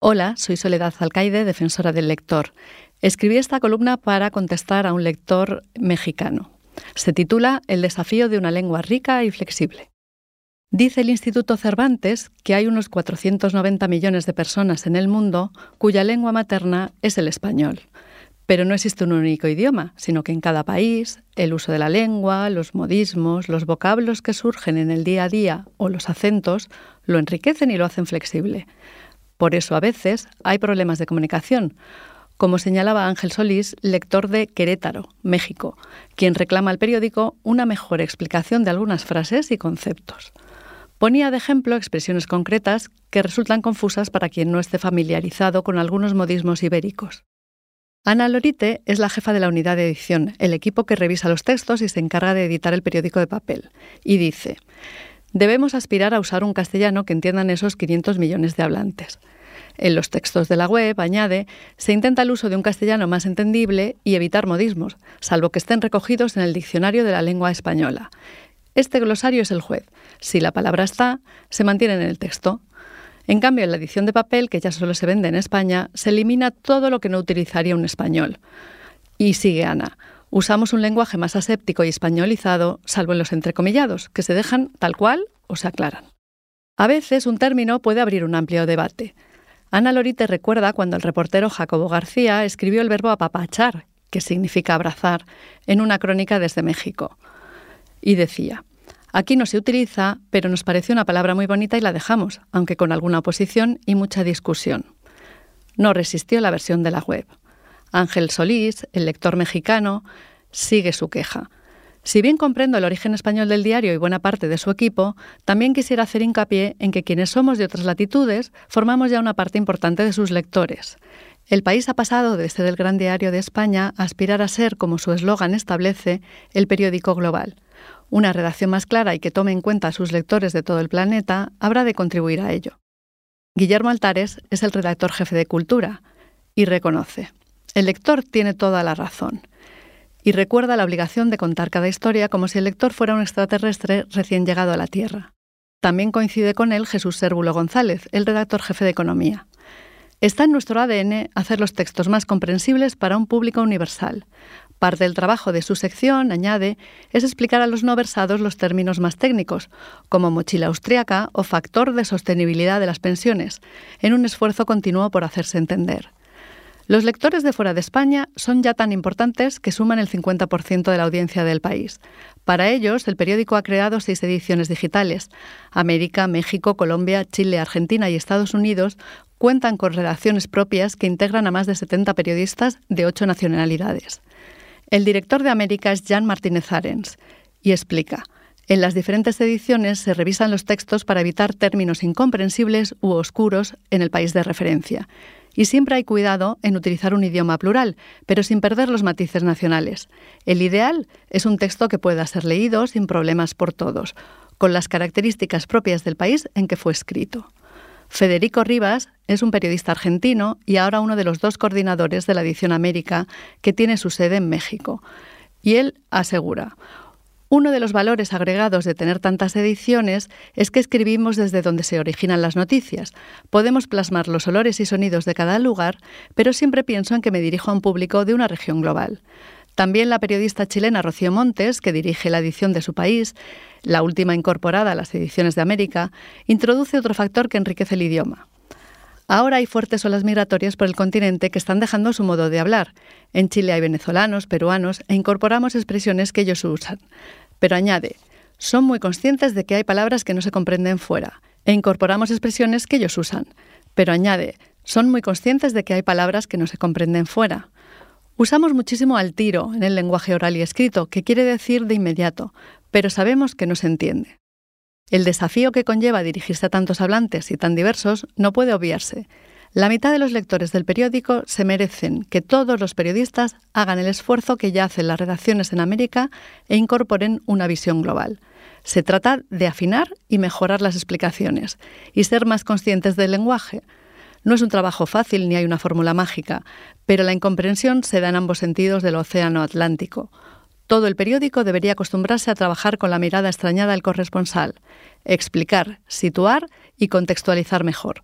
Hola, soy Soledad Alcaide, defensora del lector. Escribí esta columna para contestar a un lector mexicano. Se titula El desafío de una lengua rica y flexible. Dice el Instituto Cervantes que hay unos 490 millones de personas en el mundo cuya lengua materna es el español. Pero no existe un único idioma, sino que en cada país el uso de la lengua, los modismos, los vocablos que surgen en el día a día o los acentos lo enriquecen y lo hacen flexible. Por eso a veces hay problemas de comunicación, como señalaba Ángel Solís, lector de Querétaro, México, quien reclama al periódico una mejor explicación de algunas frases y conceptos. Ponía de ejemplo expresiones concretas que resultan confusas para quien no esté familiarizado con algunos modismos ibéricos. Ana Lorite es la jefa de la unidad de edición, el equipo que revisa los textos y se encarga de editar el periódico de papel, y dice, Debemos aspirar a usar un castellano que entiendan esos 500 millones de hablantes. En los textos de la web, añade, se intenta el uso de un castellano más entendible y evitar modismos, salvo que estén recogidos en el diccionario de la lengua española. Este glosario es el juez. Si la palabra está, se mantiene en el texto. En cambio, en la edición de papel, que ya solo se vende en España, se elimina todo lo que no utilizaría un español. Y sigue Ana. Usamos un lenguaje más aséptico y españolizado, salvo en los entrecomillados, que se dejan tal cual o se aclaran. A veces un término puede abrir un amplio debate. Ana Lorite recuerda cuando el reportero Jacobo García escribió el verbo apapachar, que significa abrazar, en una crónica desde México. Y decía, aquí no se utiliza, pero nos pareció una palabra muy bonita y la dejamos, aunque con alguna oposición y mucha discusión. No resistió la versión de la web. Ángel Solís, el lector mexicano, sigue su queja. Si bien comprendo el origen español del diario y buena parte de su equipo, también quisiera hacer hincapié en que quienes somos de otras latitudes formamos ya una parte importante de sus lectores. El país ha pasado de ser el gran diario de España a aspirar a ser, como su eslogan establece, el periódico global. Una redacción más clara y que tome en cuenta a sus lectores de todo el planeta habrá de contribuir a ello. Guillermo Altares es el redactor jefe de Cultura y reconoce. El lector tiene toda la razón y recuerda la obligación de contar cada historia como si el lector fuera un extraterrestre recién llegado a la Tierra. También coincide con él Jesús Sérvulo González, el redactor jefe de Economía. Está en nuestro ADN hacer los textos más comprensibles para un público universal. Parte del trabajo de su sección, añade, es explicar a los no versados los términos más técnicos, como mochila austriaca o factor de sostenibilidad de las pensiones, en un esfuerzo continuo por hacerse entender. Los lectores de fuera de España son ya tan importantes que suman el 50% de la audiencia del país. Para ellos, el periódico ha creado seis ediciones digitales. América, México, Colombia, Chile, Argentina y Estados Unidos cuentan con redacciones propias que integran a más de 70 periodistas de ocho nacionalidades. El director de América es Jan Martínez Arens y explica. En las diferentes ediciones se revisan los textos para evitar términos incomprensibles u oscuros en el país de referencia. Y siempre hay cuidado en utilizar un idioma plural, pero sin perder los matices nacionales. El ideal es un texto que pueda ser leído sin problemas por todos, con las características propias del país en que fue escrito. Federico Rivas es un periodista argentino y ahora uno de los dos coordinadores de la edición América, que tiene su sede en México. Y él asegura, uno de los valores agregados de tener tantas ediciones es que escribimos desde donde se originan las noticias. Podemos plasmar los olores y sonidos de cada lugar, pero siempre pienso en que me dirijo a un público de una región global. También la periodista chilena Rocío Montes, que dirige la edición de su país, la última incorporada a las ediciones de América, introduce otro factor que enriquece el idioma. Ahora hay fuertes olas migratorias por el continente que están dejando su modo de hablar. En Chile hay venezolanos, peruanos e incorporamos expresiones que ellos usan. Pero añade, son muy conscientes de que hay palabras que no se comprenden fuera e incorporamos expresiones que ellos usan. Pero añade, son muy conscientes de que hay palabras que no se comprenden fuera. Usamos muchísimo al tiro en el lenguaje oral y escrito, que quiere decir de inmediato, pero sabemos que no se entiende. El desafío que conlleva dirigirse a tantos hablantes y tan diversos no puede obviarse. La mitad de los lectores del periódico se merecen que todos los periodistas hagan el esfuerzo que ya hacen las redacciones en América e incorporen una visión global. Se trata de afinar y mejorar las explicaciones y ser más conscientes del lenguaje. No es un trabajo fácil ni hay una fórmula mágica, pero la incomprensión se da en ambos sentidos del Océano Atlántico. Todo el periódico debería acostumbrarse a trabajar con la mirada extrañada del corresponsal, explicar, situar y contextualizar mejor.